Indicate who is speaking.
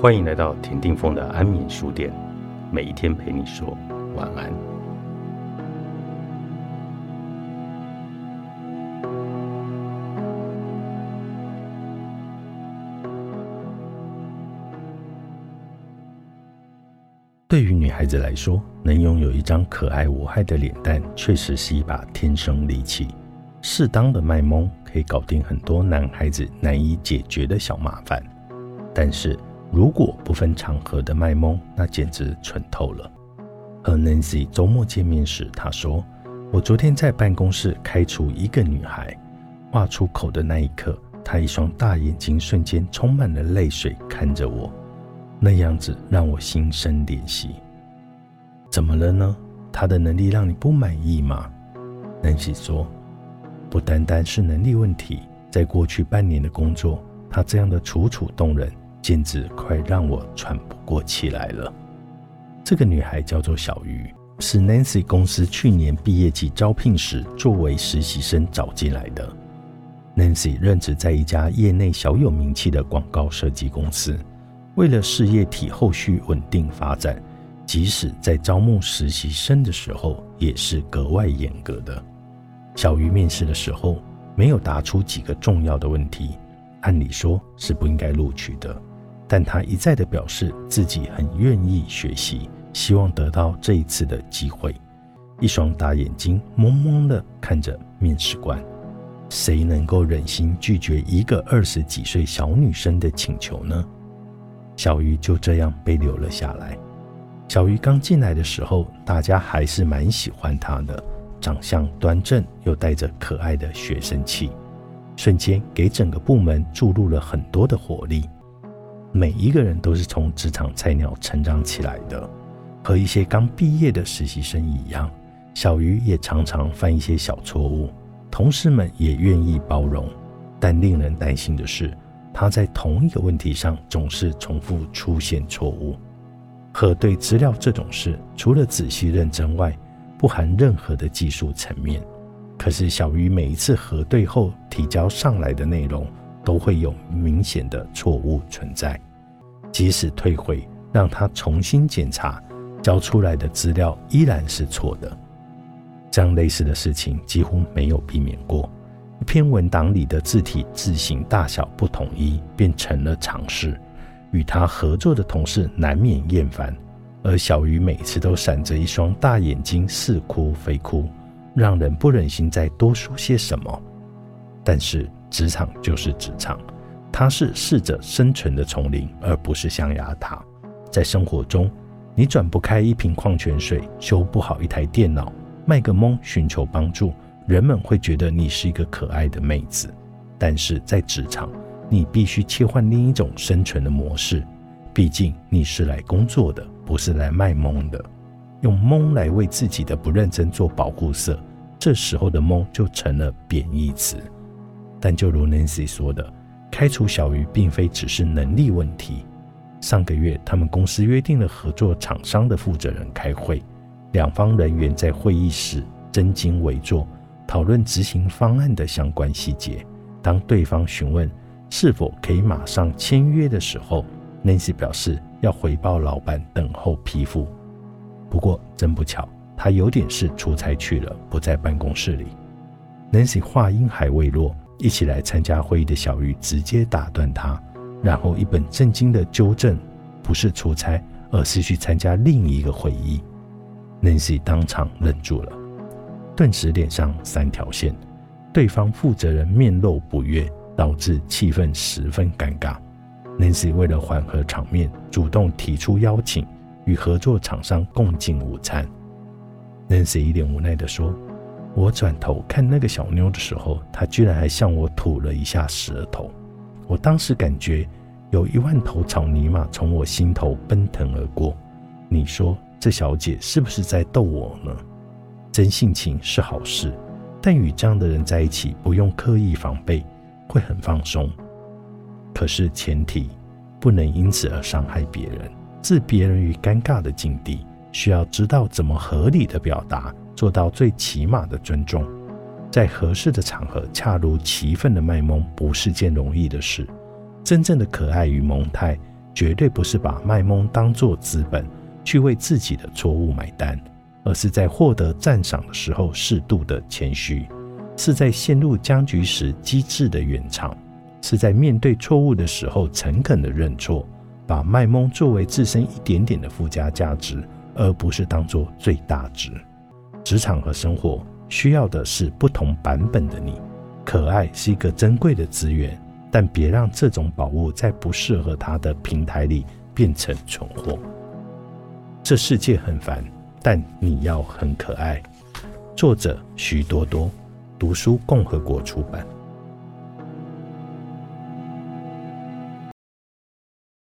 Speaker 1: 欢迎来到田定峰的安眠书店，每一天陪你说晚安。对于女孩子来说，能拥有一张可爱无害的脸蛋，确实是一把天生利器。适当的卖萌可以搞定很多男孩子难以解决的小麻烦，但是。如果不分场合的卖萌，那简直蠢透了。和 Nancy 周末见面时，他说：“我昨天在办公室开除一个女孩。”话出口的那一刻，她一双大眼睛瞬间充满了泪水看着我，那样子让我心生怜惜。怎么了呢？她的能力让你不满意吗？Nancy 说：“不单单是能力问题，在过去半年的工作，她这样的楚楚动人。”简直快让我喘不过气来了。这个女孩叫做小鱼，是 Nancy 公司去年毕业季招聘时作为实习生找进来的。Nancy 任职在一家业内小有名气的广告设计公司，为了事业体后续稳定发展，即使在招募实习生的时候也是格外严格的。小鱼面试的时候没有答出几个重要的问题，按理说是不应该录取的。但他一再的表示自己很愿意学习，希望得到这一次的机会。一双大眼睛懵懵的看着面试官，谁能够忍心拒绝一个二十几岁小女生的请求呢？小鱼就这样被留了下来。小鱼刚进来的时候，大家还是蛮喜欢她的，长相端正又带着可爱的学生气，瞬间给整个部门注入了很多的活力。每一个人都是从职场菜鸟成长起来的，和一些刚毕业的实习生一样，小鱼也常常犯一些小错误，同事们也愿意包容。但令人担心的是，他在同一个问题上总是重复出现错误。核对资料这种事，除了仔细认真外，不含任何的技术层面。可是小鱼每一次核对后提交上来的内容。都会有明显的错误存在，即使退回让他重新检查，交出来的资料依然是错的。这样类似的事情几乎没有避免过。一篇文档里的字体字形大小不统一，变成了常事，与他合作的同事难免厌烦。而小鱼每次都闪着一双大眼睛，似哭非哭，让人不忍心再多说些什么。但是。职场就是职场，它是适者生存的丛林，而不是象牙塔。在生活中，你转不开一瓶矿泉水，修不好一台电脑，卖个萌寻求帮助，人们会觉得你是一个可爱的妹子。但是在职场，你必须切换另一种生存的模式，毕竟你是来工作的，不是来卖萌的。用萌来为自己的不认真做保护色，这时候的萌就成了贬义词。但就如 Nancy 说的，开除小鱼并非只是能力问题。上个月，他们公司约定了合作厂商的负责人开会，两方人员在会议室真经围坐，讨论执行方案的相关细节。当对方询问是否可以马上签约的时候，Nancy 表示要回报老板等候批复。不过真不巧，他有点事出差去了，不在办公室里。Nancy 话音还未落。一起来参加会议的小玉直接打断他，然后一本正经的纠正：“不是出差，而是去参加另一个会议。”Nancy 当场愣住了，顿时脸上三条线。对方负责人面露不悦，导致气氛十分尴尬。Nancy 为了缓和场面，主动提出邀请，与合作厂商共进午餐。Nancy 一脸无奈地说。我转头看那个小妞的时候，她居然还向我吐了一下舌头。我当时感觉有一万头草泥马从我心头奔腾而过。你说这小姐是不是在逗我呢？真性情是好事，但与这样的人在一起，不用刻意防备，会很放松。可是前提不能因此而伤害别人，置别人于尴尬的境地，需要知道怎么合理的表达。做到最起码的尊重，在合适的场合恰如其分的卖萌，不是件容易的事。真正的可爱与萌态，绝对不是把卖萌当作资本去为自己的错误买单，而是在获得赞赏的时候适度的谦虚，是在陷入僵局时机智的圆场，是在面对错误的时候诚恳的认错，把卖萌作为自身一点点的附加价值，而不是当做最大值。职场和生活需要的是不同版本的你。可爱是一个珍贵的资源，但别让这种宝物在不适合它的平台里变成存货。这世界很烦，但你要很可爱。作者：徐多多，读书共和国出版。